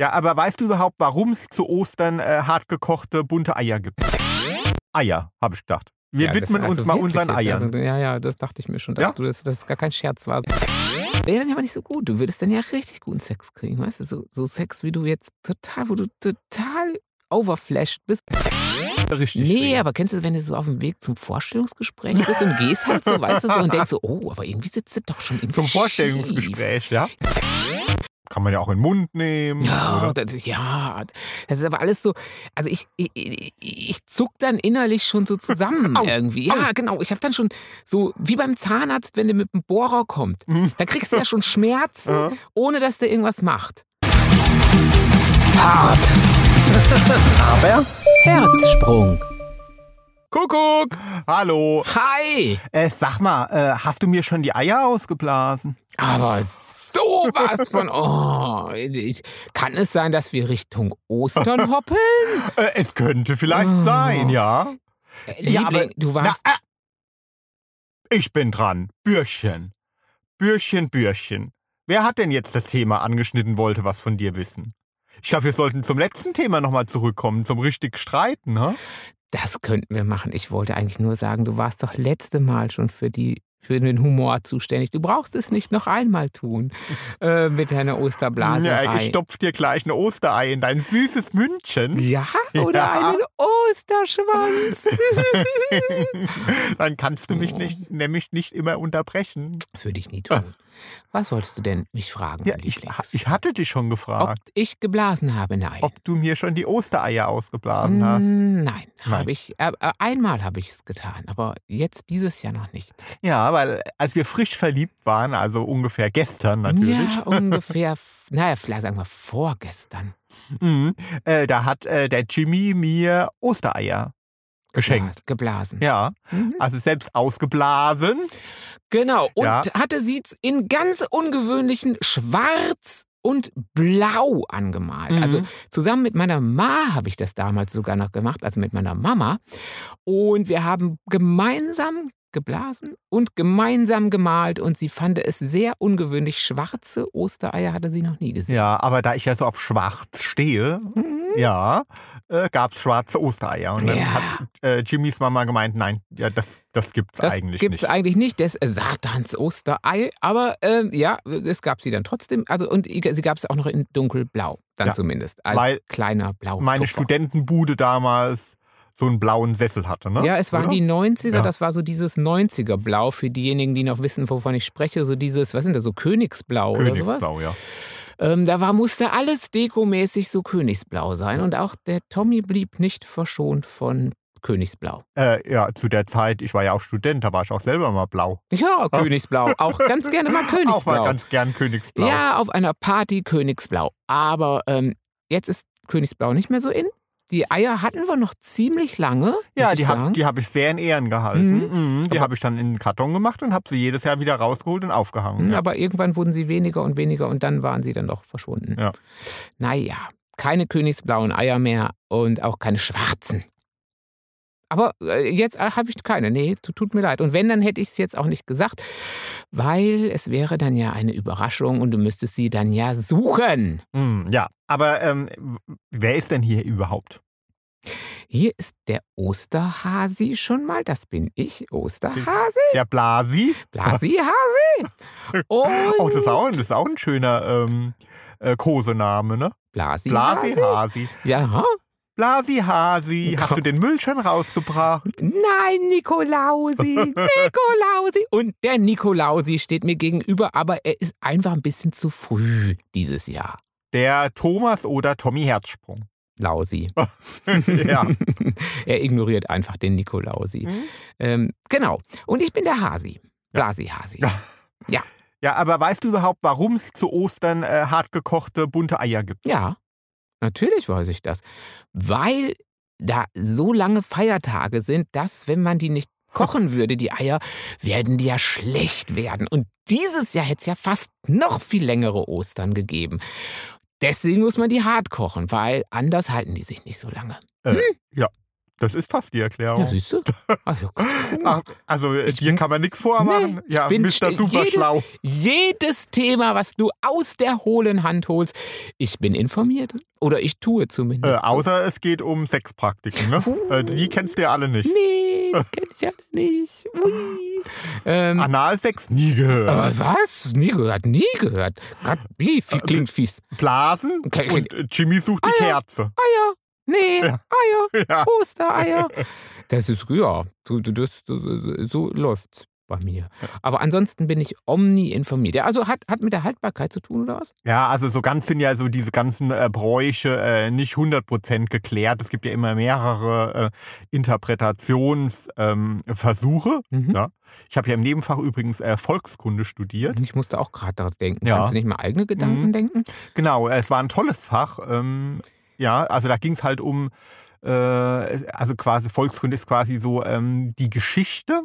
Ja, aber weißt du überhaupt, warum es zu Ostern äh, hartgekochte bunte Eier gibt? Eier, habe ich gedacht. Wir Ja, das- widmen uns also mal unseren jetzt, Eiern. Also, ja, ja, das dachte ich mir schon, dass Ja? du das, dass es gar kein Scherz war. Wäre dann ja aber nicht so gut. Du würdest dann ja richtig guten Sex kriegen, weißt du? So, so Sex, wie du jetzt total, wo du total overflashed bist. Richtig. Nee, schwer. aber kennst du, wenn du so auf dem Weg zum Vorstellungsgespräch bist und gehst halt so, weißt du, so und denkst so, oh, aber irgendwie sitzt du doch schon irgendwie Zum schief. Vorstellungsgespräch, ja. Kann man ja auch in den Mund nehmen. Ja, Oder? das, ja, das ist aber alles so. Also ich, ich, ich, zuck dann innerlich schon so zusammen Au, irgendwie. Ja, genau. Ich habe dann schon so wie beim Zahnarzt, wenn der mit dem Bohrer kommt. Da kriegst du ja schon Schmerzen, Ja. ohne dass der irgendwas macht. Hart. Aber Herzsprung. Kuckuck. Hallo. Hi. Äh, sag mal, äh, hast du mir schon die Eier ausgeblasen? Aber sowas von. Oh, kann es sein, dass wir Richtung Ostern hoppeln? Äh, es könnte vielleicht Oh. sein, ja. Äh, Ja, Liebling, aber- du warst. Na, äh, ich bin dran. Bürschchen. Bürschchen, Bürschchen. Wer hat denn jetzt das Thema angeschnitten, wollte was von dir wissen? Ich glaube, wir sollten zum letzten Thema nochmal zurückkommen, zum richtig Streiten, ne? Das könnten wir machen. Ich wollte eigentlich nur sagen, du warst doch letzte Mal schon für die für den Humor zuständig. Du brauchst es nicht noch einmal tun äh, mit deiner Osterblaserei. Ja, ich stopf dir gleich ein Osterei in dein süßes Mündchen. ja, oder Ja. einen Osterschwanz. Dann kannst du mich Oh. nicht, nämlich nicht immer unterbrechen. Das würde ich nie tun. Was wolltest du denn mich fragen, Ja, ich, ich hatte dich schon Ob gefragt, ich geblasen habe? Nein. ob du mir schon die Ostereier ausgeblasen hast. Mm, Nein, Nein. habe ich. Äh, äh, einmal habe ich es getan, aber jetzt dieses Jahr noch nicht. Ja, weil als wir frisch verliebt waren, also ungefähr gestern natürlich, Ja, ungefähr, naja, vielleicht sagen wir vorgestern. mhm, äh, da hat äh, der Jimmy mir Ostereier geschenkt. Geblasen. Ja, Mhm. also selbst ausgeblasen. Genau. Und Ja. hatte sie in ganz ungewöhnlichen Schwarz und Blau angemalt. Mhm. Also zusammen mit meiner Ma habe ich das damals sogar noch gemacht, also mit meiner Mama. Und wir haben gemeinsam geblasen und gemeinsam gemalt und sie fand es sehr ungewöhnlich. Schwarze Ostereier hatte sie noch nie gesehen. Ja, aber da ich ja so auf Schwarz stehe, Mhm. ja, äh, gab es schwarze Ostereier. Und dann Ja. hat äh, Jimmys Mama gemeint, nein, ja, das, das gibt's Das eigentlich gibt's nicht. eigentlich nicht, das Satans Osterei. Aber ähm, ja, es gab sie dann trotzdem. Also und sie gab es auch noch in dunkelblau, dann Ja, zumindest als weil kleiner blau. Meine Studentenbude damals so einen blauen Sessel hatte, ne? Ja, es waren Oder? die 90er, Ja. das war so dieses 90er Blau für diejenigen, die noch wissen, wovon ich spreche, so dieses, was sind das, so Königsblau, oder sowas? Königsblau, ja. Ähm, da war, musste alles dekomäßig so Königsblau sein und auch der Tommy blieb nicht verschont von Königsblau. Äh, ja, zu der Zeit, ich war ja auch Student, da war ich auch selber mal blau. Ja, Königsblau, auch ganz gerne mal Auch mal Königsblau. ganz gern Königsblau. Ja, auf einer Party Königsblau. Aber ähm, jetzt ist Königsblau nicht mehr so in. Die Eier hatten wir noch ziemlich lange. Ja, die habe hab ich sehr in Ehren gehalten. Mhm. Die habe ich dann in den Karton gemacht und habe sie jedes Jahr wieder rausgeholt und aufgehangen. Hm, Ja. Aber irgendwann wurden sie weniger und weniger und dann waren sie dann doch verschwunden. Ja. Naja, keine königsblauen Eier mehr und auch keine schwarzen. Aber äh, jetzt äh, habe ich keine. Nee, tu- tut mir leid. Und wenn, dann hätte ich es jetzt auch nicht gesagt, weil es wäre dann ja eine Überraschung und du müsstest sie dann ja suchen. Mhm, ja, aber ähm, wer ist denn hier überhaupt? Hier ist der Osterhasi schon mal. Das bin ich, Osterhasi. Der Blasi? Blasihasi. Und Oh, das ist auch, das ist auch ein schöner ähm, äh, Kosename, ne? Blasihasi. Blasi Hasi. Ja, Blasi Hasi, hast du den Müll schon rausgebracht? Nein, Nikolausi, Nikolausi. Und der Nikolausi steht mir gegenüber, aber er ist einfach ein bisschen zu früh dieses Jahr. Der Thomas oder Tommy Herzsprung. Lausi. ja. er ignoriert einfach den Nikolausi. Mhm. Ähm, genau. Und ich bin der Hasi. Blasi-Hasi. Ja, aber weißt du überhaupt, warum es zu Ostern äh, hartgekochte bunte Eier gibt? Ja, natürlich weiß ich das. Weil da so lange Feiertage sind, dass, wenn man die nicht kochen würde, die Eier, werden die ja schlecht werden. Und dieses Jahr hätte es ja fast noch viel längere Ostern gegeben. Deswegen muss man die hart kochen, weil anders halten die sich nicht so lange. Äh, ja, Das ist fast die Erklärung. Ja, siehst du? Also, Ach, also Ich hier bin- kann man nichts vormachen. Nee, ich ja, bin Mr. Super jedes- schlau. jedes Thema, was du aus der hohlen Hand holst, ich bin informiert. Oder ich tue Äh, zumindest. so. außer es geht um Sexpraktiken, ne? äh, die kennst du ja alle nicht. Nee, die kenn ich ja nicht. Ui. Ähm, Analsex nie gehört. aber was? Nie gehört, nie gehört. Gott, wie viel klingt fies. Blasen Okay, und äh, Jimmy sucht die Ah, ja. Kerze. Eier. Nee. Eier. Ja. Ostereier. Das ist, ja, so, das, das, so läuft's bei mir. Aber ansonsten bin ich omni informiert. Ja, also hat, hat mit der Haltbarkeit zu tun, oder was? Ja, also so ganz sind ja so diese ganzen äh, Bräuche äh, nicht 100% geklärt. Es gibt ja immer mehrere äh, Interpretationsversuche. Ähm. Mhm. Ja. Ich habe ja im Nebenfach übrigens äh, Volkskunde studiert. Ich musste auch gerade daran denken. Ja. Kannst du nicht mal eigene Gedanken Mhm. denken? Genau, es war ein tolles Fach. Ähm, ja, also da ging es halt um, äh, also quasi Volkskunde ist quasi so ähm, die Geschichte,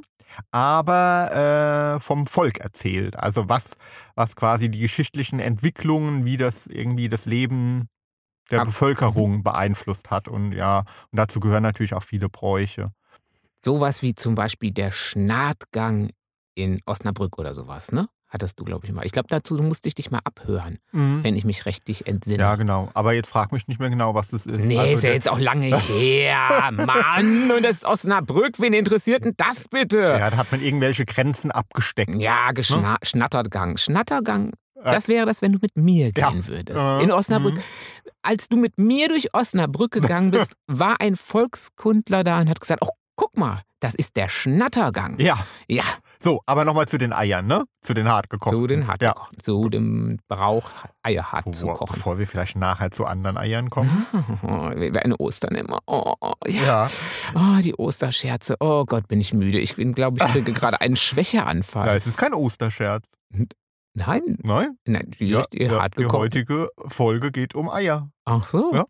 aber äh, vom Volk erzählt. Also was, was quasi die geschichtlichen Entwicklungen, wie das irgendwie das Leben der Ab- Bevölkerung beeinflusst hat. Und ja, und dazu gehören natürlich auch viele Bräuche. Sowas wie zum Beispiel der Schnattgang in Osnabrück oder sowas, ne? Hattest du, glaube ich, mal. Ich glaube, dazu musste ich dich mal abhören, wenn ich mich richtig entsinne. Ja, genau. Aber jetzt frag mich nicht mehr genau, was das ist. Nee, Also ist ja jetzt auch lange her. Mann, und das ist Osnabrück. Wen interessiert denn das bitte? ja, da hat man irgendwelche Grenzen abgesteckt. Ja, geschna Schnattergang. Schnattergang, Äh, das wäre das, wenn du mit mir ja. gehen würdest. Äh, In Osnabrück. mhm. Als du mit mir durch Osnabrück gegangen bist, war ein Volkskundler da und hat gesagt, oh, guck mal, das ist der Schnattergang. Ja, Ja, so, aber nochmal zu den Eiern, ne? Zu den hartgekochten. zu den hart Ja. gekochten, zu dem Brauch, Eier hart zu Bevor, kochen. bevor wir vielleicht nachher zu anderen Eiern kommen. Wir werden Ostern immer. Oh, oh, ja. Ja. Oh, die Osterscherze. Oh Gott, bin ich müde. Ich bin, glaube ich, kriege gerade einen Schwächeanfall. ja, es ist kein Osterscherz. Nein, Nein? nein, die Ja, ja, hart die heutige Folge geht um Eier. Ach so? Ja.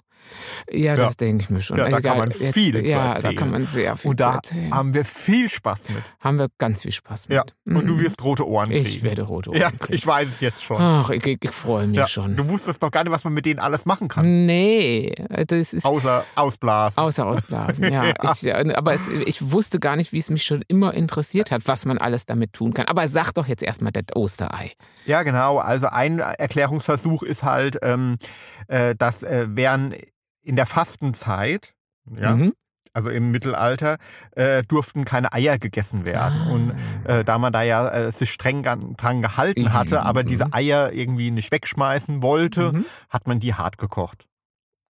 Ja, das denke ich mir schon. Ja, da kann Egal, man jetzt- viel zu Ja, da erzählen. kann man sehr viel Und da erzählen. haben wir viel Spaß mit. haben wir ganz viel Spaß mit. Ja. Und du Mhm. wirst rote Ohren kriegen. Ich werde rote Ohren Ja, kriegen. ich weiß es jetzt schon. Ach, ich, ich, freue mich Ja, schon. Du wusstest doch gar nicht, was man mit denen alles machen kann. Nee, das ist Außer ausblasen. außer ausblasen. Ja, Ja. Ich, ja, aber es, ich wusste gar nicht, wie es mich schon immer interessiert hat, was man alles damit tun kann. Aber sag doch jetzt erstmal das Osterei. Ja, genau. Also ein Erklärungsversuch ist halt, ähm, äh, dass äh, während in der Fastenzeit, ja, Mhm. also im Mittelalter, äh, durften keine Eier gegessen werden. Und äh, da man da ja äh, sich streng dran gehalten hatte, Mhm, aber diese mhm. Eier irgendwie nicht wegschmeißen wollte, Mhm. hat man die hart gekocht.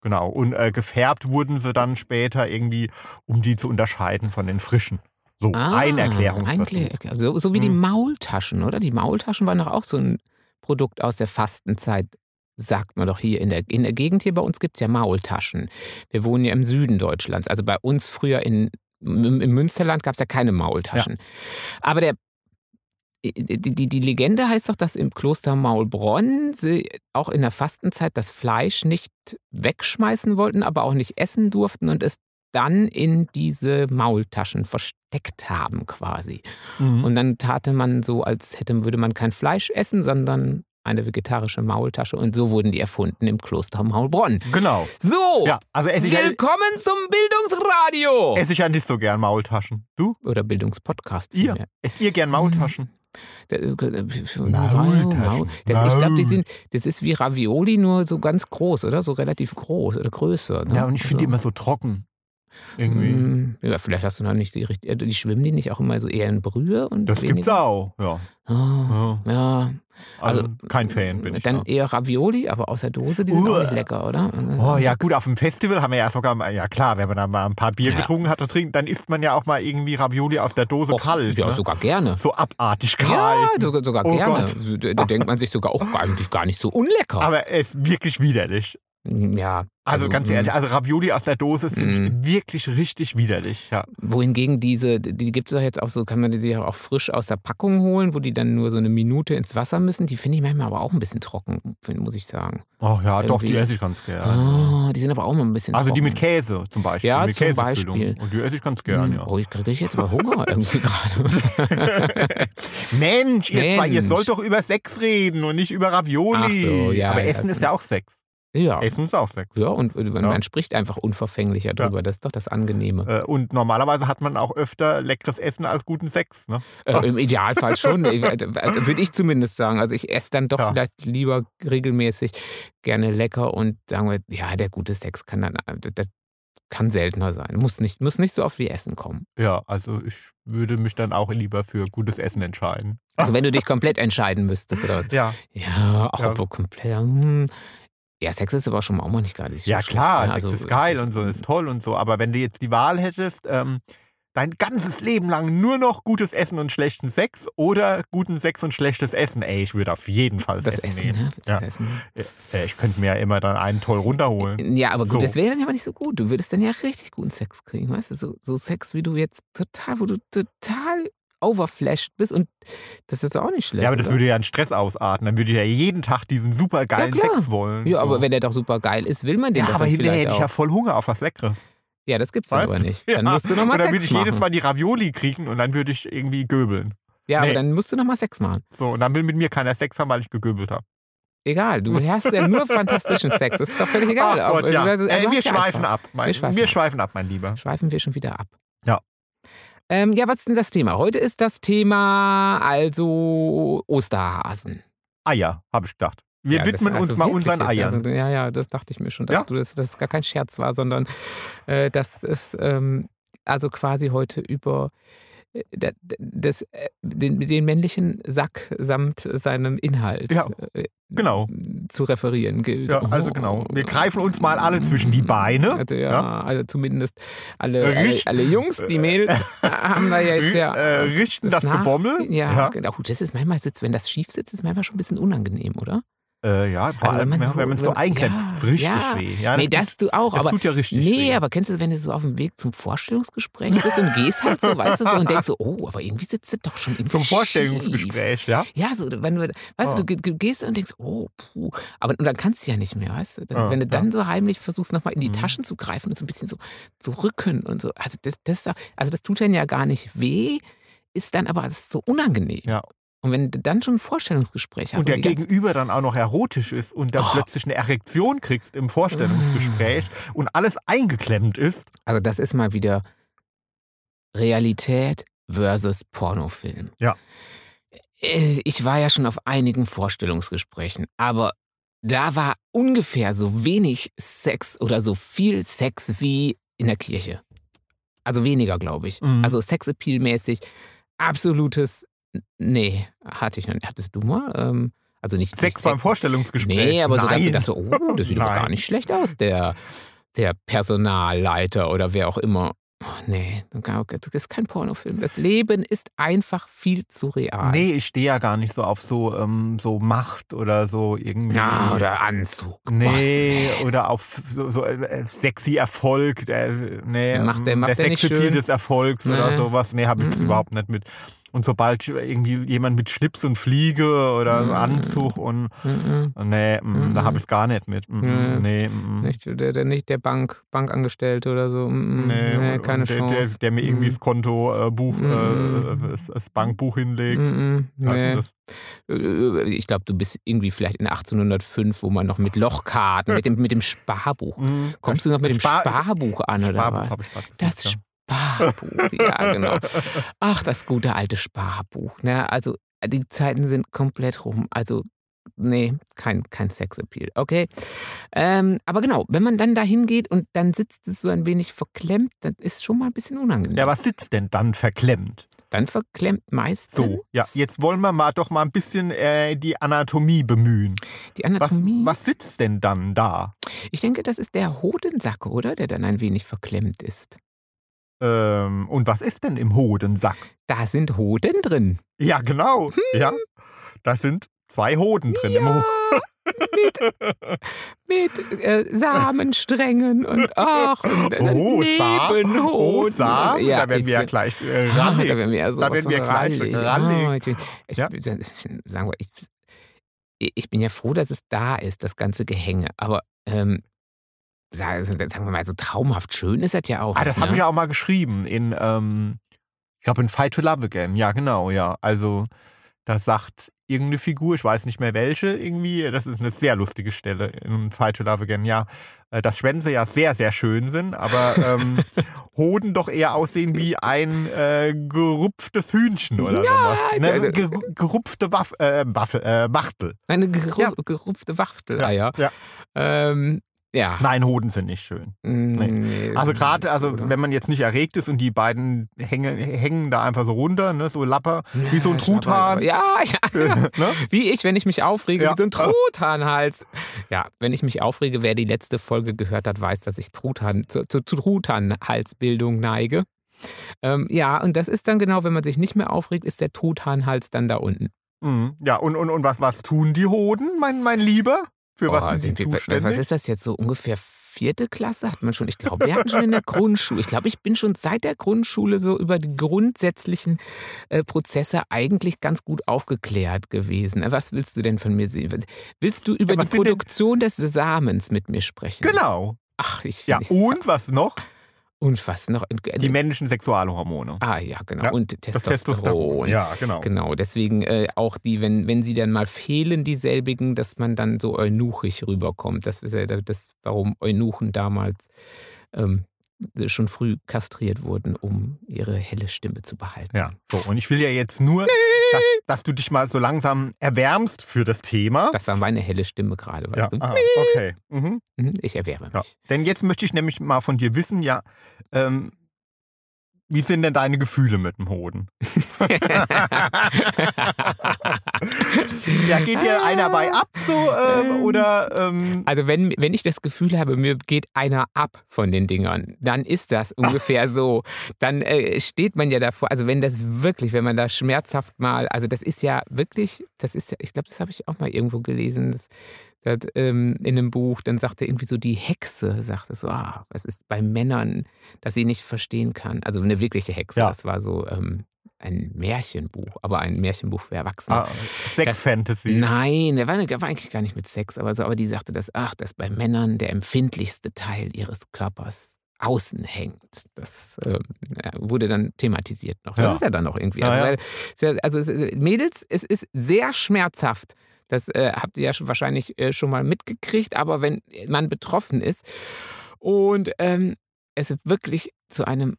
Genau. Und äh, gefärbt wurden sie dann später irgendwie, um die zu unterscheiden von den frischen. So, ein Erklärungsversuch. ein Erklär- So, so wie die Mhm. Maultaschen, oder? Die Maultaschen waren doch auch so ein Produkt aus der Fastenzeit, sagt man doch hier in der, in der Gegend hier bei uns gibt es ja Maultaschen. Wir wohnen ja im Süden Deutschlands. Also bei uns früher in, im, im Münsterland gab es ja keine Maultaschen. Aber der die, die, die Legende heißt doch, dass im Kloster Maulbronn sie auch in der Fastenzeit das Fleisch nicht wegschmeißen wollten, aber auch nicht essen durften und es dann in diese Maultaschen versteckt haben quasi. Mhm. Und dann tate man so, als hätte, würde man kein Fleisch essen, sondern eine vegetarische Maultasche. Und so wurden die erfunden im Kloster Maulbronn. Genau. So, Ja, also esse ich, ja, willkommen zum Bildungsradio. esse ich ja nicht so gern Maultaschen. Du? Oder Bildungspodcast. Ihr? vielmehr. Esst ihr gern Maultaschen? Der- äh, Maultaschen. Maul- Das, ich glaube, die sind, das ist wie Ravioli, nur so ganz groß, oder? So relativ groß oder größer. Ne? Ja, und ich finde die also, immer so trocken. Irgendwie. mm, Ja, vielleicht hast du noch nicht die richtige. Die schwimmen die nicht auch immer so eher in Brühe? Und Das gibt's weniger? auch, ja. Ah, ja. ja. Also, Also, kein Fan bin ich. Dann da. eher Ravioli, aber aus der Dose, die sind auch Uah. nicht lecker, oder? Oh ja, gut, auf dem Festival haben wir ja sogar mal, ja klar, wenn man da mal ein paar Bier Ja. getrunken hat, trinkt, dann isst man ja auch mal irgendwie Ravioli aus der Dose Och, kalt. Ja, ne? sogar gerne. So abartig kalt. Ja, sogar, sogar Oh gerne. Gott. Da, da denkt man sich sogar auch eigentlich gar nicht so unlecker. Aber es ist wirklich widerlich. Ja. Also, ganz mm. ehrlich, also Ravioli aus der Dose sind Mm. wirklich richtig widerlich. Ja. Wohingegen diese, die gibt es doch jetzt auch so, kann man die auch frisch aus der Packung holen, wo die dann nur so eine Minute ins Wasser müssen. Die finde ich manchmal aber auch ein bisschen trocken, muss ich sagen. Oh ja, doch, die Irgendwie. esse ich ganz gern. Ah, die sind aber auch mal ein bisschen Also die trocken. mit Käse zum Beispiel. Ja, mit zum. Beispiel. Und die esse ich ganz gern, Hm, ja. Oh, ich kriege jetzt aber Hunger irgendwie gerade. Mensch, ihr zwei, ihr Mensch. sollt doch über Sex reden und nicht über Ravioli. Ach so, ja, Aber Essen so ist ja auch Sex. Ja. Essen ist auch Sex. Ja, und äh, man, Ja. spricht einfach unverfänglicher drüber. Das ist doch das Angenehme. Äh, Und normalerweise hat man auch öfter leckeres Essen als guten Sex. Ne? Äh, Im Idealfall schon, äh, also würde ich zumindest sagen. Also ich esse dann doch Ja. vielleicht lieber regelmäßig gerne lecker und sagen wir, ja, der gute Sex kann dann, das kann seltener sein. Muss nicht, muss nicht so oft wie Essen kommen. Ja, also ich würde mich dann auch lieber für gutes Essen entscheiden. Also wenn du dich komplett entscheiden müsstest oder was. Ja, Ja, auch Ja. aber komplett. hm. Ja, Sex ist aber schon mal auch mal nicht so ja klar? Sex Also, ist geil und so, ist toll und so. Aber wenn du jetzt die Wahl hättest, ähm, dein ganzes Leben lang nur noch gutes Essen und schlechten Sex oder guten Sex und schlechtes Essen, ey, ich würde auf jeden Fall das, Das Essen, nehmen. ne? Das Ja. Essen. Äh, Ich könnte mir ja immer dann einen toll runterholen. Ja, aber gut, So. das wäre dann ja aber nicht so gut. Du würdest dann ja richtig guten Sex kriegen, weißt du? So, so Sex, wie du jetzt total, wo du total overflashed bist und das ist auch nicht schlecht. Ja, aber das oder? würde ja einen Stress ausarten. Dann würde ich ja jeden Tag diesen super geilen Ja. Sex wollen. Ja, so. aber wenn der doch super geil ist, will man den ja, doch aber dann hinterher hätte ich ja voll Hunger auf was Leckeres. Ja, das gibt's Weißt aber nicht. Dann Ja. musst du nochmal Und dann Sex würde ich machen. jedes Mal die Ravioli kriegen und dann würde ich irgendwie göbeln. ja, aber Nee. dann musst du nochmal Sex machen. So, und dann will mit mir keiner Sex haben, weil ich gegöbelt habe. Egal, du hast ja nur fantastischen Sex. Das ist doch völlig egal. Ach Gott, Aber ja. also, Ey, wir schweifen einfach- ab. Mein, Wir schweifen wir schweifen ab, mein Lieber. Schweifen wir schon wieder ab. Ja. Ähm, ja, was ist denn das Thema? Heute ist das Thema also Osterhasen. Eier, habe ich gedacht. Wir Ja, das- widmen uns also mal wirklich unseren jetzt, Eiern. Also, ja, ja, das dachte ich mir schon, dass Ja? du das, dass es gar kein Scherz war, sondern äh, dass es ähm, also quasi heute über das, äh, den, den männlichen Sack samt seinem Inhalt Ja, äh, genau. zu referieren gilt. Ja, also genau. Wir greifen uns mal alle zwischen die Beine. Also, ja, Ja. also zumindest alle, alle, Richt- alle Jungs, die Mädels haben da jetzt ja. äh, richten das Gebommel. Nachsehen. Ja, Ja. genau. Das ist manchmal, sitzt, wenn das schief sitzt, ist manchmal schon ein bisschen unangenehm, oder? Äh, ja, vor Also, wenn allem, man ja, so- wenn man es so wenn- einklemmt, ja, richtig ja. weh. Ja, nee, tut- das du auch, das aber. tut ja richtig Nee, weh. aber kennst du, wenn du so auf dem Weg zum Vorstellungsgespräch bist und gehst halt so, weißt du, so und denkst so, oh, aber irgendwie sitzt du doch schon irgendwie Zum schief. Vorstellungsgespräch, ja? Ja, so, wenn du, weißt Oh. du, du ge- gehst und denkst, oh, puh. Aber und dann kannst du ja nicht mehr, weißt du? Dann, Ja, wenn du ja. dann so heimlich versuchst, nochmal in die Mhm. Taschen zu greifen und so ein bisschen so zu rücken und so. Also das, das, also das tut dann ja gar nicht weh, ist dann aber ist so unangenehm. Ja. Und wenn du dann schon ein Vorstellungsgespräch hast Und der ganze- Gegenüber dann auch noch erotisch ist und dann Oh. plötzlich eine Erektion kriegst im Vorstellungsgespräch und alles eingeklemmt ist. Also das ist mal wieder Realität versus Pornofilm. Ja. Äh, Ich war ja schon auf einigen Vorstellungsgesprächen, aber da war ungefähr so wenig Sex oder so viel Sex wie in der Kirche. Also weniger, glaube ich. Mhm. Also Sexappeal-mäßig absolutes Nee, hatte ich noch nicht. Hattest du mal? Ähm, also nicht Sex nicht beim Vorstellungsgespräch. Nee, aber so, dass Nein. dachtest, so, oh, das sieht Nein. gar nicht schlecht aus, der, der Personalleiter oder wer auch immer. Oh, nee, das ist kein Pornofilm. Das Leben ist einfach viel zu real. Nee, ich stehe ja gar nicht so auf so, ähm, so Macht oder so irgendwie. Ja, oder Anzug. Nee, oder auf so, so äh, sexy Erfolg, der, nee, Macht der- ähm, macht der der Sexappeal des Erfolgs oder Nee. sowas. Nee, habe ich das Mhm. überhaupt nicht mit. Und sobald irgendwie jemand mit Schlips und Fliege oder Mhm. Anzug und Mhm. nee, mm, da Mhm. habe ich es gar nicht mit. Mm, Nee. Nee, mm, Nicht der, der, nicht der Bank, Bankangestellte oder so. Mm, nee, nee, und- keine und der, Chance. Der, der mir irgendwie Mhm. das Konto äh, Buch, Mhm. äh, das, das Bankbuch hinlegt. Mm, nee. Äh, Ich glaube, du bist irgendwie vielleicht in 1805, wo man noch mit Lochkarten, mit dem, mit dem Sparbuch. Mm, Kommst du noch mit dem Spar- Sparbuch an oder Sparbuch was? Das ja. Sparbuch, ja, genau. Ach, das gute alte Sparbuch. Ne? Also, die Zeiten sind komplett rum. Also, nee, kein, kein Sexappeal. Okay. Ähm, aber genau, wenn man dann da hingeht und dann sitzt es so ein wenig verklemmt, dann ist schon mal ein bisschen unangenehm. Ja, was sitzt denn dann verklemmt? Dann verklemmt meistens So, ja, jetzt wollen wir mal doch mal ein bisschen äh, die Anatomie bemühen. die Was, Anatomie. was sitzt denn dann da? Ich denke, das ist der Hodensack, oder? Der dann ein wenig verklemmt ist. Ähm, und was ist denn im Hodensack? Da sind Hoden drin. Ja, genau. Ja, da sind zwei Hoden drin im Ho Mit äh, Samensträngen und ach, und Oh, Sa- Nebenhoden. Oh, Samen, Ja, da werden wir ja ich- gleich äh, Ah, da rallig. werden wir ja so Da werden wir gleich rallig. ich, ich, Ja. sagen wir, ich, ich bin ja froh, dass es da ist, das ganze Gehänge. Aber ähm, sagen sagen wir mal, so traumhaft schön ist das ja auch. Ah, das nicht, habe ne? ich ja auch mal geschrieben in, ähm, ich glaube in Fight to Love Again. Ja, genau, ja. Also, da sagt irgendeine Figur, ich weiß nicht mehr welche, irgendwie, das ist eine sehr lustige Stelle in Fight to Love Again, ja, äh, dass Schwänze ja sehr, sehr schön sind, aber ähm, Hoden doch eher aussehen wie ein äh, gerupftes Hühnchen oder Ja, sowas. Ne? also- Ger gerupfte Waff, äh, Waffel, äh, Wachtel. Eine geru Ja. gerupfte Wachteleier. Ja. Ähm, ja. Nein, Hoden sind nicht schön. Nee, Also so gerade, also oder? wenn man jetzt nicht erregt ist und die beiden hängen, hängen da einfach so runter, ne, so Lapper, wie so ein Truthahn. Ja, ja. ne? Wie ich, wenn ich mich aufrege, Ja. wie so ein Truthahnhals. Ja, wenn ich mich aufrege, wer die letzte Folge gehört hat, weiß, dass ich Truthahn, zu, zu, zu Truthahnhalsbildung neige. Ähm, ja, und das ist dann genau, wenn man sich nicht mehr aufregt, ist der Truthahnhals dann da unten. Mhm. Ja, und, und, und was, was tun die Hoden, mein, mein Lieber? Für was Oh, sind die wir- zuständig? was ist das jetzt so ungefähr vierte Klasse hat man schon? Ich glaube, wir hatten schon in der Grundschule. Ich glaube, ich bin schon seit der Grundschule so über die grundsätzlichen äh, Prozesse eigentlich ganz gut aufgeklärt gewesen. Was willst du denn von mir sehen? Willst du über was die sind denn- Produktion des Samens mit mir sprechen? Genau. Ach, ich Ja, und was noch? Und was noch? Die männlichen Sexualhormone. ah ja, genau. Ja, und Das Testosteron. Ja, genau. Genau, deswegen äh, auch die, wenn, wenn sie dann mal fehlen, dieselbigen, dass man dann so eunuchisch rüberkommt. Das ist ja das, warum Eunuchen damals ähm, schon früh kastriert wurden, um ihre helle Stimme zu behalten. Ja, so. Und ich will ja jetzt nur, dass, dass du dich mal so langsam erwärmst für das Thema. Das war meine helle Stimme gerade, ja, weißt du? ah, okay. Mhm. Mhm, Ich erwärme Ja. mich. Denn jetzt möchte ich nämlich mal von dir wissen, ja, ähm, wie sind denn deine Gefühle mit dem Hoden? Ja, geht dir einer bei ab so ähm, oder ähm, Also wenn, wenn ich das Gefühl habe, mir geht einer ab von den Dingern, dann ist das ungefähr so. Dann äh, steht man ja davor, also wenn das wirklich, wenn man da schmerzhaft mal, also das ist ja wirklich, das ist ja, ich glaube, das habe ich auch mal irgendwo gelesen, das, das, ähm, in einem Buch, dann sagte irgendwie so die Hexe, sagte so, ah, was ist bei Männern, dass sie nicht verstehen kann. Also eine wirkliche Hexe, Ja. das war so ähm, ein Märchenbuch, aber ein Märchenbuch für Erwachsene. ah, Sex-Fantasy? Nein, der war, war eigentlich gar nicht mit Sex, aber, so, aber die sagte, dass, ach, dass bei Männern der empfindlichste Teil ihres Körpers außen hängt. Das ja, wurde dann thematisiert noch. Das Ja. ist ja dann noch irgendwie. Also, ja. ja- also es, Mädels, es ist sehr schmerzhaft. Das äh, habt ihr ja schon wahrscheinlich äh, schon mal mitgekriegt, aber wenn man betroffen ist und ähm, es wirklich zu einem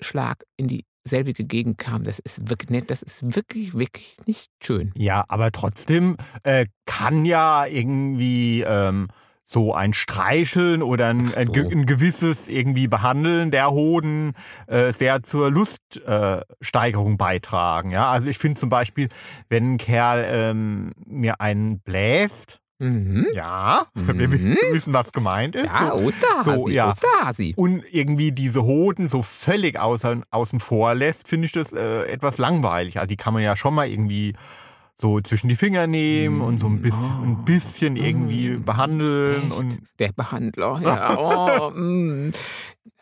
Schlag in dieselbige Gegend kam, das ist wirklich nett, das ist wirklich, wirklich nicht schön. Ja, aber trotzdem äh, kann ja irgendwie ähm, so ein Streicheln oder ein, ein, so. ein gewisses irgendwie Behandeln der Hoden äh, sehr zur Luststeigerung äh, beitragen. Ja, also ich finde zum Beispiel, wenn ein Kerl ähm, mir einen bläst, Mhm. ja, wir Mhm. wissen, was gemeint ist. Ja, so, Osterhasi, so, ja. Osterhasi. und irgendwie diese Hoden so völlig außen, außen vor lässt, finde ich das äh, etwas langweilig. Also die kann man ja schon mal irgendwie so zwischen die Finger nehmen und so ein, bis, ein bisschen irgendwie behandeln. Echt? Und Der Behandler, ja. Oh, mm.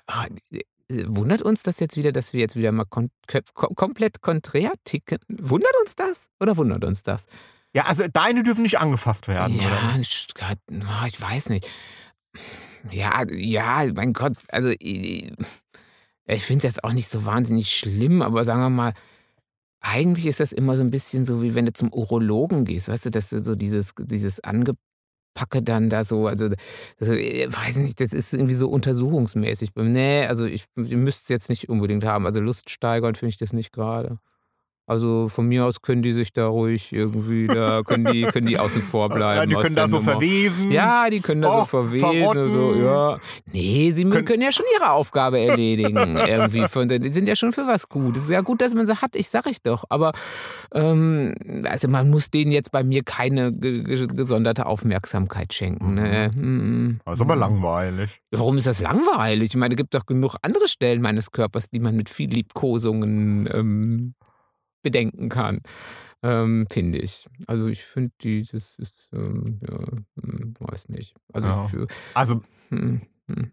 Ah, äh, Wundert uns das jetzt wieder, dass wir jetzt wieder mal kom komplett konträr ticken? Wundert uns das oder wundert uns das? ja, also deine dürfen nicht angefasst werden, oder? Ja, ich, oh, ich weiß nicht. Ja, ja, mein Gott, also ich, ich finde es jetzt auch nicht so wahnsinnig schlimm, aber sagen wir mal, eigentlich ist das immer so ein bisschen so, wie wenn du zum Urologen gehst, weißt du, dass du so dieses, dieses Angepacke dann da so, also, also ich weiß nicht, das ist irgendwie so untersuchungsmäßig. Nee, also ich, ihr müsst es jetzt nicht unbedingt haben. Also Lust steigern finde ich das nicht gerade. Also von mir aus können die sich da ruhig irgendwie, da können die, können die außen vor bleiben. Ja, die können da so Nummer. verwesen. Ja, die können da so Oh, verwesen und so, ja. Nee, sie können, Können- ja schon ihre Aufgabe erledigen. irgendwie. Von, die sind ja schon für was gut. Es ist ja gut, dass man sie hat, ich sag ich doch. Aber ähm, also man muss denen jetzt bei mir keine ge- ge- gesonderte Aufmerksamkeit schenken. Ne? Mm, Das ist aber mm. langweilig. Warum ist das langweilig? Ich meine, es gibt doch genug andere Stellen meines Körpers, die man mit viel Liebkosungen ähm, bedenken kann. Ähm, finde ich. Also ich finde die, das ist, ähm, ja, hm, weiß nicht. Also Ja. ich, Also hm, hm.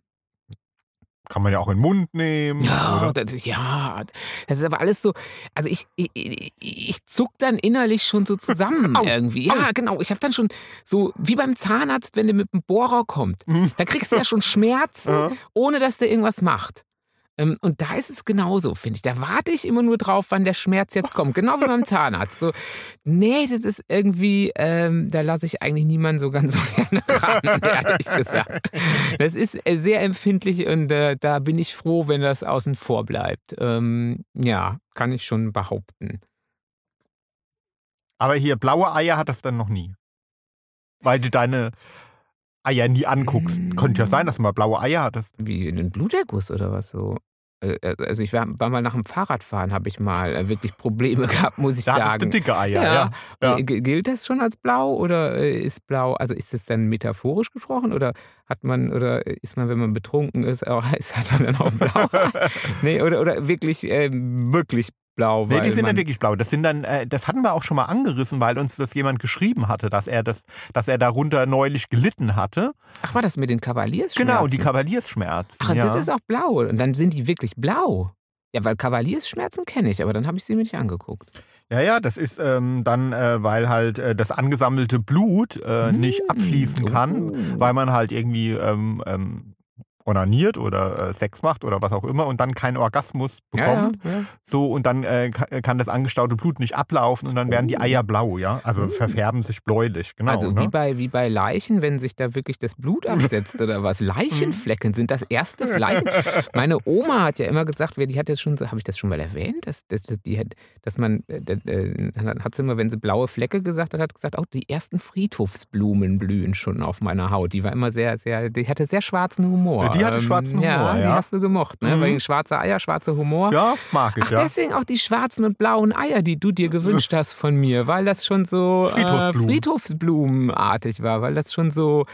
kann man ja auch in den Mund nehmen. Ja, das, ist- ja, das ist aber alles so. Also ich, ich, ich, ich zuck dann innerlich schon so zusammen Au, irgendwie. Ja, genau. Ich habe dann schon so wie beim Zahnarzt, wenn der mit dem Bohrer kommt. Mhm. Da kriegst du ja schon Schmerzen, Ja. ohne dass der irgendwas macht. Ähm, und da ist es genauso, finde ich. Da warte ich immer nur drauf, wann der Schmerz jetzt kommt. Genau wie beim Zahnarzt. So, nee, das ist irgendwie, ähm, da lasse ich eigentlich niemanden so ganz so gerne ran, ehrlich gesagt. Das ist äh, sehr empfindlich und äh, da bin ich froh, wenn das außen vor bleibt. Ähm, ja, kann ich schon behaupten. Aber hier, blaue Eier hat das dann noch nie. Weil du deine Eier nie anguckst. Mm. Könnte ja sein, dass du mal blaue Eier hattest. Wie einen Bluterguss oder was so? Äh, äh, Also ich war, war mal nach dem Fahrradfahren, habe ich mal äh, wirklich Probleme gehabt, muss ich Da sagen. dicke Eier, ja. ja. G- Gilt das schon als blau oder ist blau, also ist das dann metaphorisch gesprochen oder hat man oder ist man, wenn man betrunken ist, auch ist, hat man dann auch blau? nee, oder, oder wirklich, äh, wirklich blau? Nee, die sind dann wirklich blau. Das sind dann, äh, das hatten wir auch schon mal angerissen, weil uns das jemand geschrieben hatte, dass er das, dass er darunter neulich gelitten hatte. Ach, war das mit den Kavaliersschmerzen? Genau, die Kavaliersschmerzen. Ach, ja. das ist auch blau. Und dann sind die wirklich blau. Ja, weil Kavaliersschmerzen kenne ich, aber dann habe ich sie mir nicht angeguckt. Ja, ja, das ist ähm, dann, äh, weil halt äh, das angesammelte Blut äh, nicht Mm. abfließen kann, Oh. weil man halt irgendwie ähm, ähm, onaniert oder äh, Sex macht oder was auch immer und dann keinen Orgasmus bekommt. Ja, ja, ja. So, und dann äh, ka- kann das angestaute Blut nicht ablaufen und dann werden die Oh. Eier blau, ja. Also Oh. verfärben sich bläulich, genau. also wie, ne? bei, wie bei Leichen, wenn sich da wirklich das Blut absetzt oder was. Leichenflecken sind das erste Leichen. Meine Oma hat ja immer gesagt, die hat jetzt schon so, habe ich das schon mal erwähnt, dass, dass, die, hat- dass man, äh, äh, dann hat sie immer, wenn sie blaue Flecke gesagt hat, hat gesagt, auch die ersten Friedhofsblumen blühen schon auf meiner Haut. Die war immer sehr, sehr, die hatte sehr schwarzen Humor. Die hatte Ähm, schwarzen ja, Humor, Die ja. hast du gemocht, ne? Mhm. Wegen schwarzer Eier, schwarzer Humor. ja, mag ich, Ach, ja. deswegen auch die schwarzen und blauen Eier, die du dir gewünscht hast von mir, weil das schon so äh, Friedhofsblumen. Friedhofsblumenartig war, weil das schon so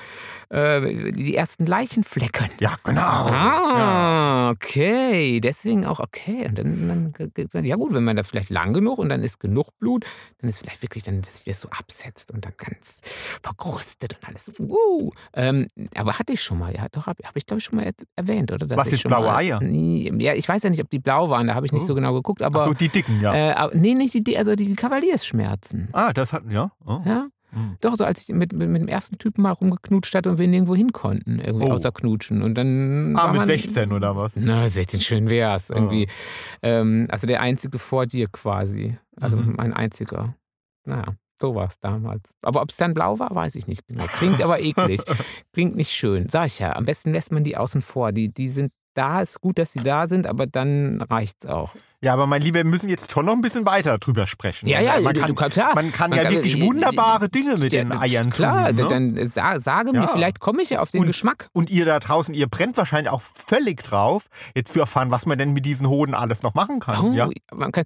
äh, die ersten Leichenflecken. Ja, genau. Ah, okay. Deswegen auch okay. Und dann, dann, dann, ja gut, wenn man da vielleicht lang genug und dann ist genug Blut, dann ist vielleicht wirklich, dann, dass sich das so absetzt und dann ganz verkrustet und alles. Uh. Ähm, aber hatte ich schon mal, ja, doch, habe hab ich glaube ich schon mal er- erwähnt, oder? Dass Was schon blaue mal, Eier? Nee, ja, ich weiß ja nicht, ob die blau waren, da habe ich nicht Oh. so genau geguckt, aber. Ach so, die dicken, ja. äh, aber nee, nicht die, also die Kavaliersschmerzen. ah, das hat, ja. Oh. Ja? Hm. Doch, so als ich mit, mit, mit dem ersten Typen mal rumgeknutscht hatte und wir nirgendwo hin konnten, irgendwie Oh. außer knutschen. Und dann. Ah, mit man, 16 oder was? Na, 16, schön wär's. Irgendwie. Ähm, also der einzige vor dir quasi. Also Mhm. mein einziger. Naja, so war es damals. Aber ob es dann blau war, weiß ich nicht genau. Klingt aber eklig. Klingt nicht schön. Sag ich ja. Am besten lässt man die außen vor. Die, die sind da, ist gut, dass sie da sind, aber dann reicht's auch. Ja, aber mein Lieber, wir müssen jetzt schon noch ein bisschen weiter drüber sprechen. Ja, ja, man kann, du kannst- klar. man kann Man ja kann- wirklich äh, wunderbare Dinge mit Ja, den Eiern Klar, tun. Ne? dann äh, sa sage mir, Ja. vielleicht komme ich ja auf den Und- Geschmack. Und ihr da draußen, ihr brennt wahrscheinlich auch völlig drauf, jetzt zu erfahren, was man denn mit diesen Hoden alles noch machen kann. Oh, Ja? man kann,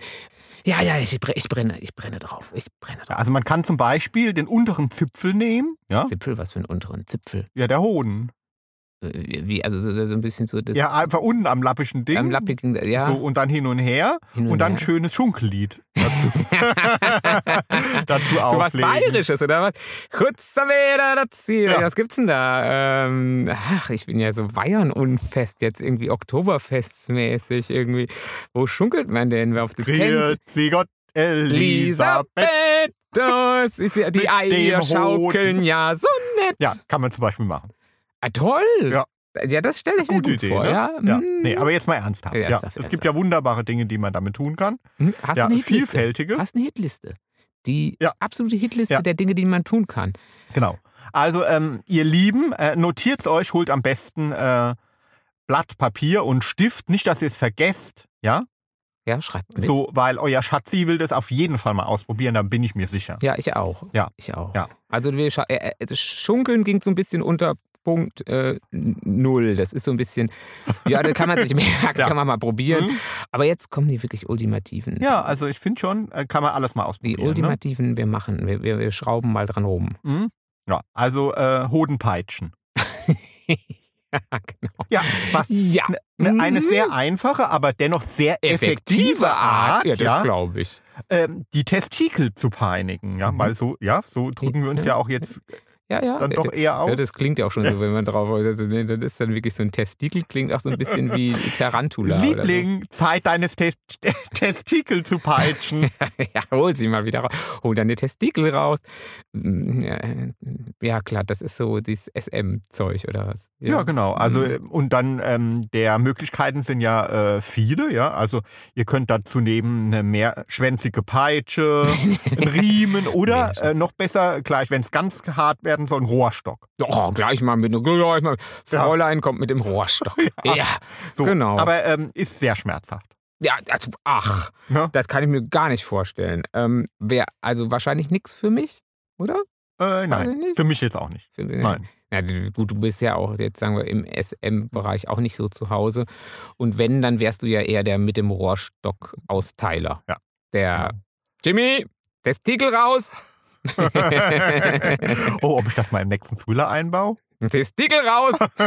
ja, ja, ich, ich brenne, ich brenne drauf. Ich brenne drauf. Also man kann zum Beispiel den unteren Zipfel nehmen. Ja, Zipfel, was für einen unteren Zipfel. ja der Hoden. Äh, Wie, also so, so ein bisschen so das Ja, einfach unten am lappischen Ding. am lappigen, ja. So, und dann hin und her. hin Und dann ein her. schönes Schunkellied dazu, dazu so was. Bayerisches, oder was? Kutzavera, das. Ja. Was gibt's denn da? Ähm, ach, ich bin ja so Bayern-unfest jetzt, irgendwie Oktoberfestmäßig irgendwie. Wo schunkelt man denn? Auf die? Grüezi Gott, Elisabeth. Elisabeth, das ist ja die Eier schaukeln ja so nett. Ja, kann man zum Beispiel machen. Ah, toll. Ja. Ja, das stelle ich mir gut Idee, vor. ne? Ja. Ja. Mm. Nee, aber jetzt mal ernsthaft. Ja, Ja, ernsthaft, es gibt ja wunderbare Dinge, die man damit tun kann. Hm, Hast Ja, du eine Hitliste? vielfältige. Hast eine Hitliste? Die Ja. absolute Hitliste der Dinge, die man tun kann. Genau. Also, ähm, ihr Lieben, äh, notiert's euch, holt am besten äh, Blatt Papier und Stift. Nicht, dass ihr es vergesst, ja? Ja, schreibt mit. So, weil euer Schatzi will das auf jeden Fall mal ausprobieren, da bin ich mir sicher. Ja, ich auch. Ja. Ich auch. Ja. Also, wir scha- äh, äh, Schunkeln ging so ein bisschen unter Punkt äh, null. Das ist so ein bisschen, ja, da kann man sich merken, Ja. kann man mal probieren. Mhm. Aber jetzt kommen die wirklich ultimativen. Ja, also ich finde schon, äh, kann man alles mal Die ausprobieren. Ne? ultimativen, wir machen, wir, wir, wir schrauben mal dran rum. Mhm. Ja, also äh, Hodenpeitschen. ja, genau. Ja, was Ja. ne, eine Mhm. sehr einfache, aber dennoch sehr effektive Art, Ja, das ja, glaube ich. ähm, die Testikel zu peinigen. Ja, Mhm. weil so, ja, so drücken wir uns Ja. ja auch jetzt Ja, ja. dann doch eher aus. Ja, das klingt ja auch schon so, wenn man drauf ist. Also, nee, das ist dann wirklich so ein Testikel, klingt auch so ein bisschen wie Tarantula. Liebling, Zeit deines Tes Testikel zu peitschen. So. ja, hol sie mal wieder raus. Hol deine Testikel raus. Ja, äh, ja klar, das ist so dieses SM-Zeug oder was. Ja, genau. Also Mhm. und dann ähm, der Möglichkeiten sind ja äh, viele, ja. Also ihr könnt dazu nehmen eine mehrschwänzige Peitsche, einen Riemen oder äh, noch besser, gleich wenn es ganz hart werden soll, ein Rohrstock. Oh, gleich mal mit gleich mal. Fräulein kommt mit dem Rohrstock. ja. So, Genau. Aber ähm, ist sehr schmerzhaft. Ja, das, ach, Ne? das kann ich mir gar nicht vorstellen. Ähm, Wäre also wahrscheinlich nichts für mich, oder? Äh, nein, nicht. für mich jetzt auch nicht. Für, Nein. Ja, du, gut, du bist ja auch jetzt, sagen wir, im SM-Bereich auch nicht so zu Hause. Und wenn, dann wärst du ja eher der mit dem Rohrstock-Austeiler. Ja. Der Jimmy, Testikel raus! oh, ob ich das mal im nächsten Thriller einbaue? Testikel raus!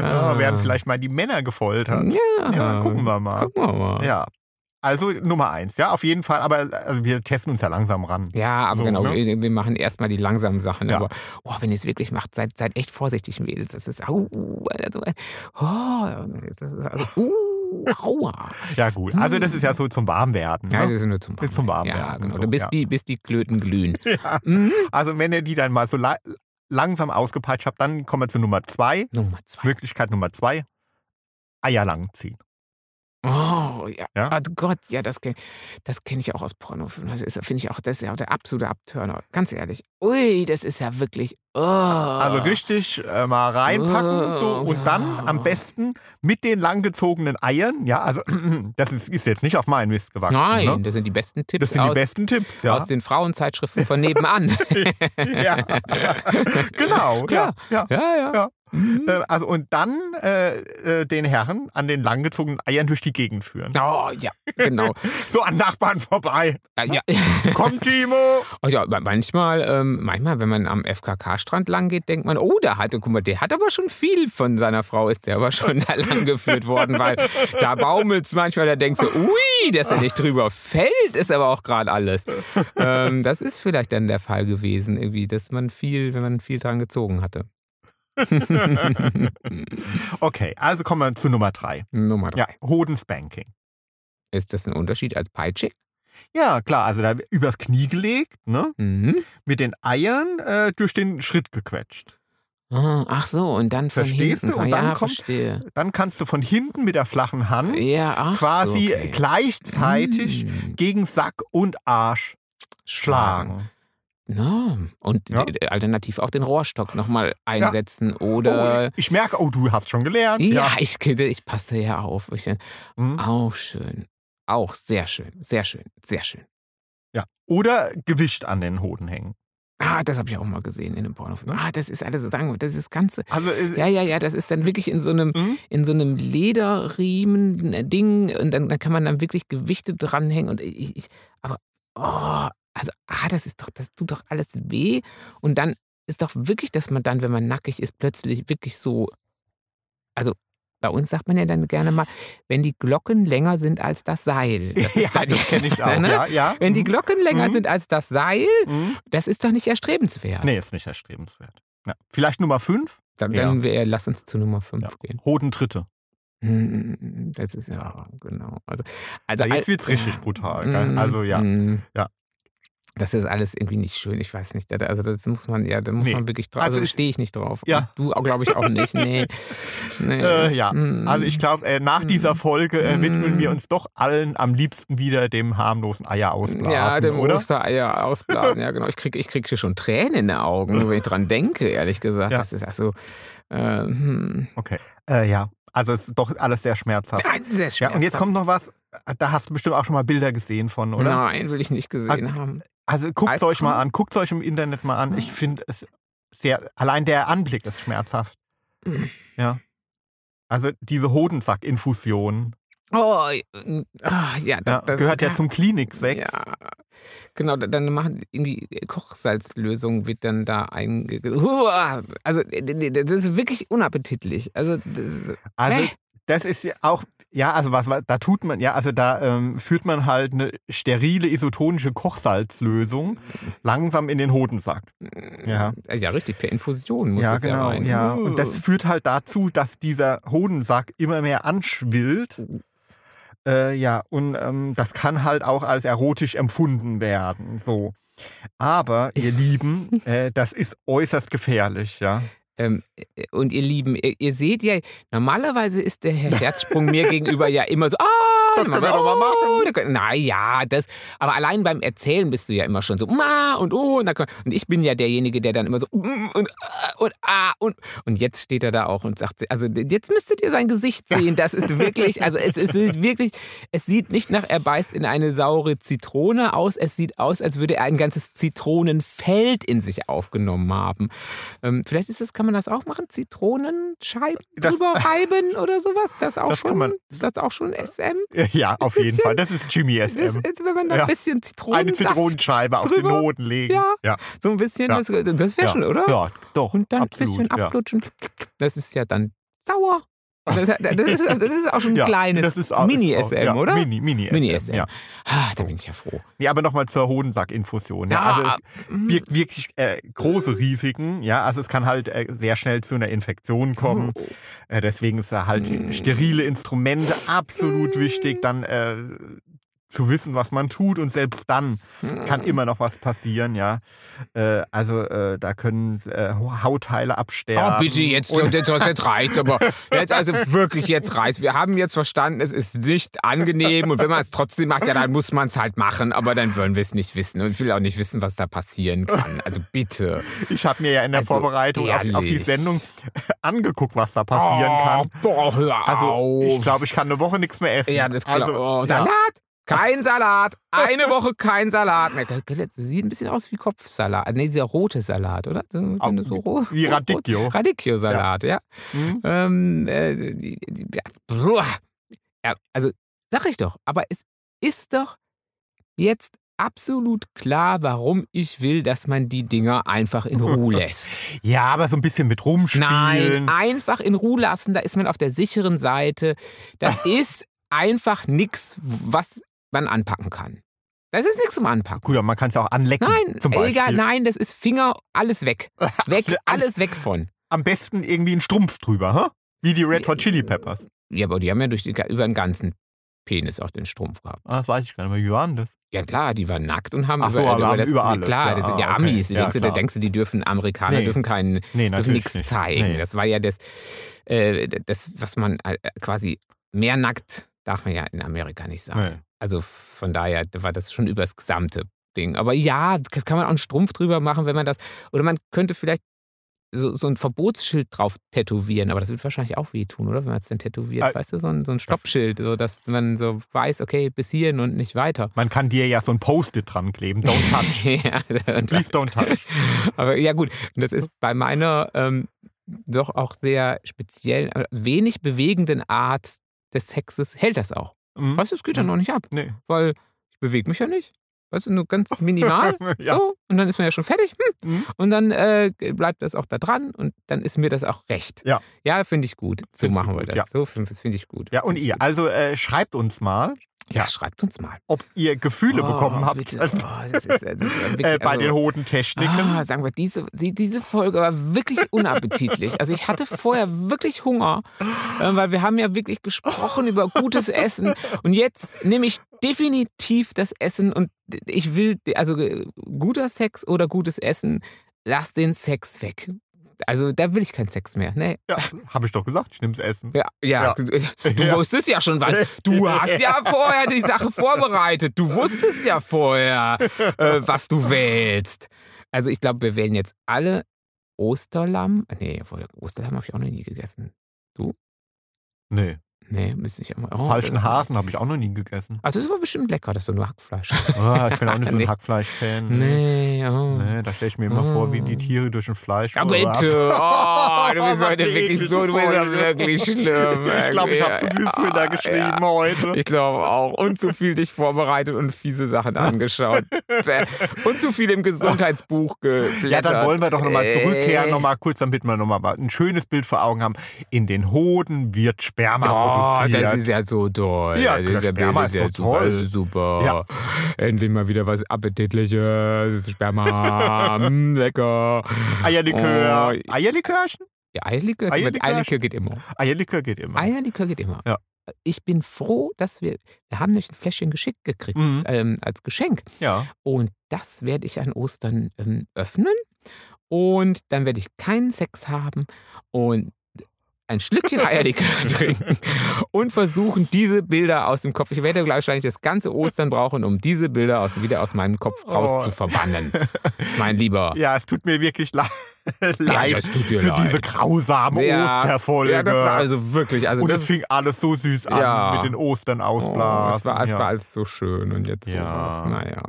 ja, werden vielleicht mal die Männer gefoltert. Ja, Ja, gucken wir mal. Gucken wir mal. Ja. Also Nummer eins, ja, auf jeden Fall. Aber also wir testen uns ja langsam ran. Ja, aber So, genau, ne? wir, wir machen erstmal die langsamen Sachen. Ja. Aber oh, wenn ihr es wirklich macht, seid, seid echt vorsichtig, Mädels. Das ist, also, oh, das ist also, uh, aua. Ja, gut. Also das ist ja so zum Warmwerden. Ja, das Ne? ist nur zum Ist zum Warmwerden, Ja, genau. so, du bist ja. die, bis die Klöten glühen. Ja. Mhm. Also wenn ihr die dann mal so la langsam ausgepeitscht habt, dann kommen wir zu Nummer zwei. Nummer zwei. Möglichkeit Nummer zwei. Eier lang ziehen. Oh, ja. Ja? Oh Gott, ja, das kenne das kenn ich auch aus Pornofilmen. Das ist, finde ich auch, das ist ja auch der absolute Abturner. Ganz ehrlich. Ui, das ist ja wirklich. Oh. Also richtig äh, mal reinpacken so Oh, und dann am besten mit den langgezogenen Eiern, ja, also das ist, ist jetzt nicht auf meinen Mist gewachsen. Nein, Ne? das sind die besten Tipps Das sind aus, die besten Tipps, ja. aus den Frauenzeitschriften von nebenan. ja. genau, Klar. ja. ja. ja, ja. Mhm. Äh, Also und dann äh, äh, den Herren an den langgezogenen Eiern durch die Gegend führen. Oh, ja, genau. So an Nachbarn vorbei. Äh, ja. Komm, Timo! Oh ja, ma- manchmal, ähm, manchmal, wenn man am FKK-Strand lang geht, denkt man, oh, da hatte, guck mal, der hat aber schon viel von seiner Frau, ist der aber schon da lang geführt worden, weil da baumelt es manchmal, da denkst du, ui, dass er nicht drüber fällt, ist aber auch gerade alles. Ähm, das ist vielleicht dann der Fall gewesen, irgendwie, dass man viel, wenn man viel dran gezogen hatte. Okay, also kommen wir zu Nummer drei. Nummer drei. Ja, Hodenspanking. Ist das ein Unterschied als Peitschig? Ja, klar, also da übers Knie gelegt, ne? Mhm. Mit den Eiern äh, durch den Schritt gequetscht. Ah, Ach so, und dann von Verstehst hinten. du? Und ja, dann kommt- verstehe. Dann kannst du von hinten mit der flachen Hand Ja, quasi so, okay. gleichzeitig Mm. gegen Sack und Arsch schlagen. Na, und Ja. alternativ auch den Rohrstock nochmal einsetzen Oh, oder. ich merke, oh, du hast schon gelernt. ja, ich, ich passe ja auf. Ich, Mhm. auch schön. Auch sehr schön. Sehr schön. Sehr schön. ja. Oder Gewicht an den Hoden hängen. Ah, das habe ich auch mal gesehen in einem Pornofilm. Ne? Ah, das ist alles, sagen wir, das ist das Ganze. Also, äh, Ja, ja, ja, das ist dann wirklich in so einem, Mhm. in so einem Lederriemen-Ding und dann, dann kann man dann wirklich Gewichte dranhängen und ich, ich aber, oh, also, ah, das ist doch, das tut doch alles weh und dann ist doch wirklich, dass man dann, wenn man nackig ist, plötzlich wirklich so, also bei uns sagt man ja dann gerne mal, wenn die Glocken länger sind als das Seil. Das ja, dann, das kenne ich auch. Ne? Ja, ja. Wenn die Mhm. Glocken länger Mhm. sind als das Seil, Mhm. das ist doch nicht erstrebenswert. Nee, ist nicht erstrebenswert. Ja. Vielleicht Nummer 5, Dann, dann wär, lass uns zu Nummer 5 Ja. gehen. Hodentritte. Hm, Das ist ja, genau. Also, also jetzt wird's richtig brutal, gell? Mm, Also, ja. mm. Ja. Das ist alles irgendwie nicht schön, ich weiß nicht. Also das muss man, ja, da muss Nee. man wirklich drauf. Also Also stehe ich nicht drauf. Ja. Und Du glaube ich auch nicht. Nee. nee. Äh, ja, Mm. also ich glaube, äh, nach dieser Folge äh, widmen wir Mm. uns doch allen am liebsten wieder dem harmlosen Eier ausblasen, Ja, dem oder? Ostereier ausblasen. Ja, genau. Ich kriege ich krieg hier schon Tränen in den Augen, wenn ich dran denke, ehrlich gesagt. Ja. Das ist also. Äh, hm. Okay, äh, ja, also es ist doch alles sehr schmerzhaft. Ja, sehr Ja, und jetzt schmerzhaft. kommt noch was, da hast du bestimmt auch schon mal Bilder gesehen von, oder? Nein, will ich nicht gesehen haben. Also guckt es euch mal an, guckt es euch im Internet mal an. Ich finde es sehr, allein der Anblick ist schmerzhaft. Mhm. Ja. Also diese Hodensackinfusion Oh, äh, ah, ja, ja, das, gehört ja da- zum Klinik-Sex. Ja, genau, da- dann machen irgendwie Kochsalzlösung wird dann da. Huah, Also, äh, das ist wirklich unappetitlich. Also, das- Also. Das ist ja auch, ja, also was, da tut man, ja, also da ähm, führt man halt eine sterile isotonische Kochsalzlösung langsam in den Hodensack. Ja. Ja, richtig, per Infusion muss ja, ja genau. rein. Ja, Uh. und das führt halt dazu, dass dieser Hodensack immer mehr anschwillt. Äh, ja, und ähm, das kann halt auch als erotisch empfunden werden. So. Aber, ihr Lieben, äh, das ist äußerst gefährlich, ja. Ähm, und ihr Lieben, ihr, ihr seht ja, normalerweise ist der Herr Herzsprung mir gegenüber ja immer so, ah, Das können wir doch mal machen. Naja, das, aber allein beim Erzählen bist du ja immer schon so, ma und oh, und, und ich bin ja derjenige, der dann immer so, mm, und ah, und ah, und, und jetzt steht er da auch und sagt, also jetzt müsstet ihr sein Gesicht sehen, das ist wirklich, also es, es sieht wirklich, es sieht nicht nach, er beißt in eine saure Zitrone aus, es sieht aus, als würde er ein ganzes Zitronenfeld in sich aufgenommen haben. Ähm, vielleicht ist das, kann man das auch machen? Zitronenscheiben Das- drüber reiben oder sowas? Ist das auch Das schon? man- Ist das auch schon SM? Ja, auf ein jeden bisschen- Fall. Das ist Jimmy Das SM. ist, wenn man da Ja. ein bisschen Zitronensaft, Eine Zitronenscheibe auf den. Hoden legen. Ja. ja. so ein bisschen, Ja. das, das wäre ja. schon, oder? Ja, doch. Und dann absolut, ein bisschen ja. ablutschen. Das ist ja dann sauer. Das, das, ist, das ist auch schon ein Ja, kleines Mini-SM, ja, oder? Mini, Mini-SM. Mini-SM. Ja. Ah, da bin ich ja froh. Nee, aber nochmal zur Hodensackinfusion. Ja, Ja, also es mm. birgt wirklich äh, große Risiken. Ja, also es kann halt äh, sehr schnell zu einer Infektion kommen. Oh. Äh, deswegen ist da halt Mm. sterile Instrumente absolut wichtig, dann äh, zu wissen, was man tut und selbst dann kann immer noch was passieren, ja. Äh, also äh, da können äh, Hautteile absterben. Oh, bitte, jetzt, Und, jetzt, jetzt reicht's aber. Jetzt, also wirklich, jetzt reicht's. Wir haben jetzt verstanden, es ist nicht angenehm und wenn man es trotzdem macht, ja, dann muss man es halt machen, aber dann wollen wir es nicht wissen und ich will auch nicht wissen, was da passieren kann. Also bitte. ich habe mir ja in der Also, Vorbereitung auf, auf die. Sendung angeguckt, was da passieren oh, kann. Boah, hör Also auf. ich glaube, ich kann eine Woche nichts mehr essen. Ja, das also, oh, ja. Kein Salat! Eine Woche kein Salat. Das sieht ein bisschen aus wie Kopfsalat. Nee, dieser rote Salat, oder? So, Au, wenn du so ro wie Radicchio. Radicchio-Salat, ja. Hm? Ähm, äh, die, die, ja, bruah. ja, also, sag ich doch, aber es ist doch jetzt absolut klar, warum ich will, dass man die Dinger einfach in Ruhe lässt. Ja, aber so ein bisschen mit rumspielen. Nein, einfach in Ruhe lassen, da ist man auf der sicheren Seite. Das ist einfach nichts, was man anpacken kann. Das ist nichts zum Anpacken. Gut, aber man kann es auch anlecken. Nein, zum Beispiel. egal, nein, das ist Finger, alles weg. Weg, alles weg von. Am besten irgendwie einen Strumpf drüber, hä? Wie die Red Hot Chili Peppers. Ja, aber die haben ja durch die, über den ganzen Penis auch den Strumpf gehabt. Ah, das weiß ich gar nicht mehr. Wie war denn das? Ja klar, die waren nackt und haben Ach so, aber haben das, über alles, Klar, ja, das sind ja ah, okay. Amis. Ja, denkst, du, denkst du, die dürfen Amerikaner Nee. dürfen keinen Nee, dürfen nichts nicht. zeigen. Nee. Das war ja das, äh, das, was man äh, quasi mehr nackt darf man ja in Amerika nicht sagen. Also von daher war das schon über das gesamte Ding. Aber ja, kann man auch einen Strumpf drüber machen, wenn man das. Oder man könnte vielleicht so, so ein Verbotsschild drauf tätowieren, aber das wird wahrscheinlich auch wehtun, oder? Wenn man es dann tätowiert, Äh, weißt du, so ein, so ein Stoppschild, so dass man so weiß, okay, bis hierhin und nicht weiter. Man kann dir ja so ein Post-it dran kleben. Don't touch. ja, Please don't touch. aber ja, gut. Und das ist bei meiner ähm, doch auch sehr speziellen, äh, wenig bewegenden Art des Sexes, hält das auch. Mhm. Weißt du, es geht dann noch nicht ab, Nee. weil ich bewege mich ja nicht. Weißt du, nur ganz minimal. ja. So, und dann ist man ja schon fertig. Hm. Mhm. Und dann äh, bleibt das auch da dran und dann ist mir das auch recht. Ja. Ja, finde ich gut. So Findest machen wir gut, das. ja. So finde find ich gut. Ja, und ihr, also äh, schreibt uns mal, Ja, schreibt uns mal. ob ihr Gefühle Oh, bekommen habt bitte. Oh, das ist, das ist wirklich, äh, bei also- den Hodentechniken. Ah, sagen wir, diese, diese Folge war wirklich unappetitlich. Also ich hatte vorher wirklich Hunger, äh, weil wir haben ja wirklich gesprochen über gutes Essen. Und jetzt nehme ich definitiv das Essen und ich will, also äh, guter Sex oder gutes Essen, lass den Sex weg. Also da will ich keinen Sex mehr. Nee. Ja, habe ich doch gesagt, ich nehme das Essen. Ja, ja, Ja. du wusstest ja schon was. Du hast ja vorher die Sache vorbereitet. Du wusstest ja vorher, äh, was du wählst. Also ich glaube, wir wählen jetzt alle Osterlamm. Nee, Osterlamm habe ich auch noch nie gegessen. Nee, Nee, ich auch mal. Oh, falschen Hasen habe ich auch noch nie gegessen. Also ist aber bestimmt lecker, das ist doch nur Hackfleisch. Ah, ich bin auch nicht so ein Nee. Hackfleisch-Fan. nee, oh. Nee, da stelle ich mir immer vor, wie die Oh. Tiere durch ein Fleisch. Ja, bitte. Oh, Oh, du bist heute wirklich so, du bist ja Folge. wirklich schlimm. Ich glaube, ich habe Ja, zu viel Thriller geschrieben ja. heute. Ich glaube auch. Und zu viel dich vorbereitet und fiese Sachen angeschaut. Und zu viel im Gesundheitsbuch geblättert. Ja, dann wollen wir doch nochmal zurückkehren, nochmal kurz, damit wir nochmal ein schönes Bild vor Augen haben. In den Hoden wird Sperma Oh, produziert. das ist ja so toll. Ja, das ist ja, Sperma ist ja toll. super. Ja. Endlich mal wieder was Appetitliches. Sperma. mm, lecker. Eierlikör. Oh. Eierlikörchen? Ja, Eierlikör, Eierlikör? Eierlikör geht immer. Eierlikör geht immer. Eierlikör geht immer. Ja. Ich bin froh, dass wir, wir haben nämlich ein Fläschchen geschickt gekriegt, Mhm. ähm, als Geschenk. Ja. Und das werde ich an Ostern ähm, öffnen. Und dann werde ich keinen Sex haben und ein Schlückchen Eierlikör trinken und versuchen, diese Bilder aus dem Kopf. Ich werde wahrscheinlich das ganze Ostern brauchen, um diese Bilder aus, wieder aus meinem Kopf Oh. raus zu verbannen. Mein Lieber. Ja, es tut mir wirklich le leid tut dir für leid. diese grausame Ja, Osterfolge. Ja, das war also wirklich. Also und das es fing alles so süß an Ja. mit den Ostern Oh, ausblasen. es, war, es ja. war alles so schön und jetzt Ja. sowas. Naja.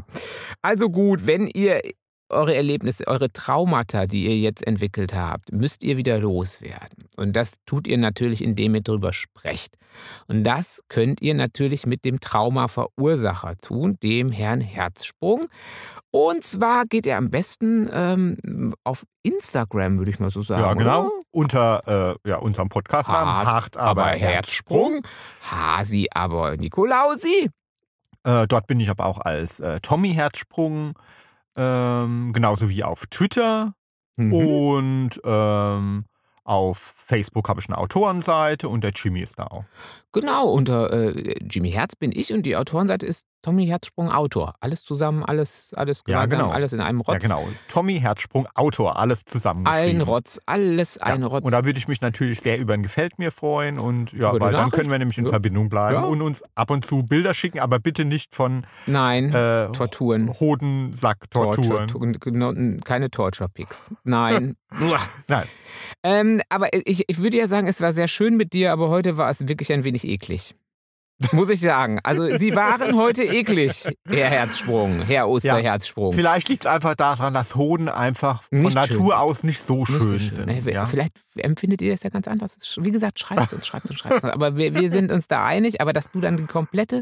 Also gut, wenn ihr eure Erlebnisse, eure Traumata, die ihr jetzt entwickelt habt, müsst ihr wieder loswerden. Und das tut ihr natürlich, indem ihr drüber sprecht. Und das könnt ihr natürlich mit dem Traumaverursacher tun, dem Herrn Herzsprung. Und zwar geht er am besten ähm, auf Instagram, würde ich mal so sagen. ja, genau. Oder? Unter äh, ja, unserem Podcastnamen Hart, Hart, aber, aber Herzsprung. Herzsprung. Hasi, aber Nikolausi. Äh, dort bin ich aber auch als äh, Tommy Herzsprung, ähm, genauso wie auf Twitter. Mhm. Und ähm, auf Facebook habe ich eine Autorenseite und der Jimmy ist da auch. Genau, unter äh, Jimmy Herz bin ich und die Autorenseite ist Tommy Herzsprung Autor. Alles zusammen, alles, alles Ja, gemeinsam, genau. alles in einem Rotz. Ja, genau. Tommy Herzsprung, Autor, alles Ein zusammengeschrieben. Rotz, alles ein ja. Rotz. Und da würde ich mich natürlich sehr über ein Gefällt mir freuen und ja, Über weil dann können wir nämlich in Ja. Verbindung bleiben Ja. und uns ab und zu Bilder schicken, aber bitte nicht von Nein, äh, Torturen. Hodensack-Torturen. Torture, tu- keine Torture-Pics. Nein. Nein. ähm, aber ich, ich würde ja sagen, es war sehr schön mit dir, aber heute war es wirklich ein wenig eklig. Muss ich sagen. Also, Sie waren heute eklig, Herr Herzsprung, Herr Osterherzsprung. Vielleicht liegt es einfach daran, dass Hoden einfach von Nicht Natur schön. aus nicht so Nicht schön, schön, sind. ja? Vielleicht empfindet ihr das ja ganz anders. Wie gesagt, schreibt uns, schreibt uns, schreibt uns. Aber wir, wir sind uns da einig. Aber dass du dann die komplette,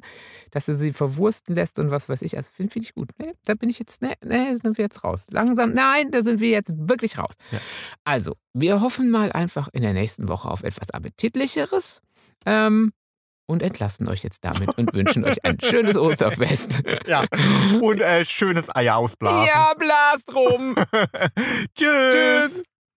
dass du sie verwursten lässt und was weiß ich, also finde find ich gut. Ne? Da bin ich jetzt, ne, ne, sind wir jetzt raus. Langsam, nein, da sind wir jetzt wirklich raus. Ja. Also, wir hoffen mal einfach in der nächsten Woche auf etwas Appetitlicheres. Ähm, und entlassen euch jetzt damit und wünschen euch ein schönes Osterfest. ja. Und äh, schönes Eier ausblasen. Ja, blast rum. Tschüss. Tschüss.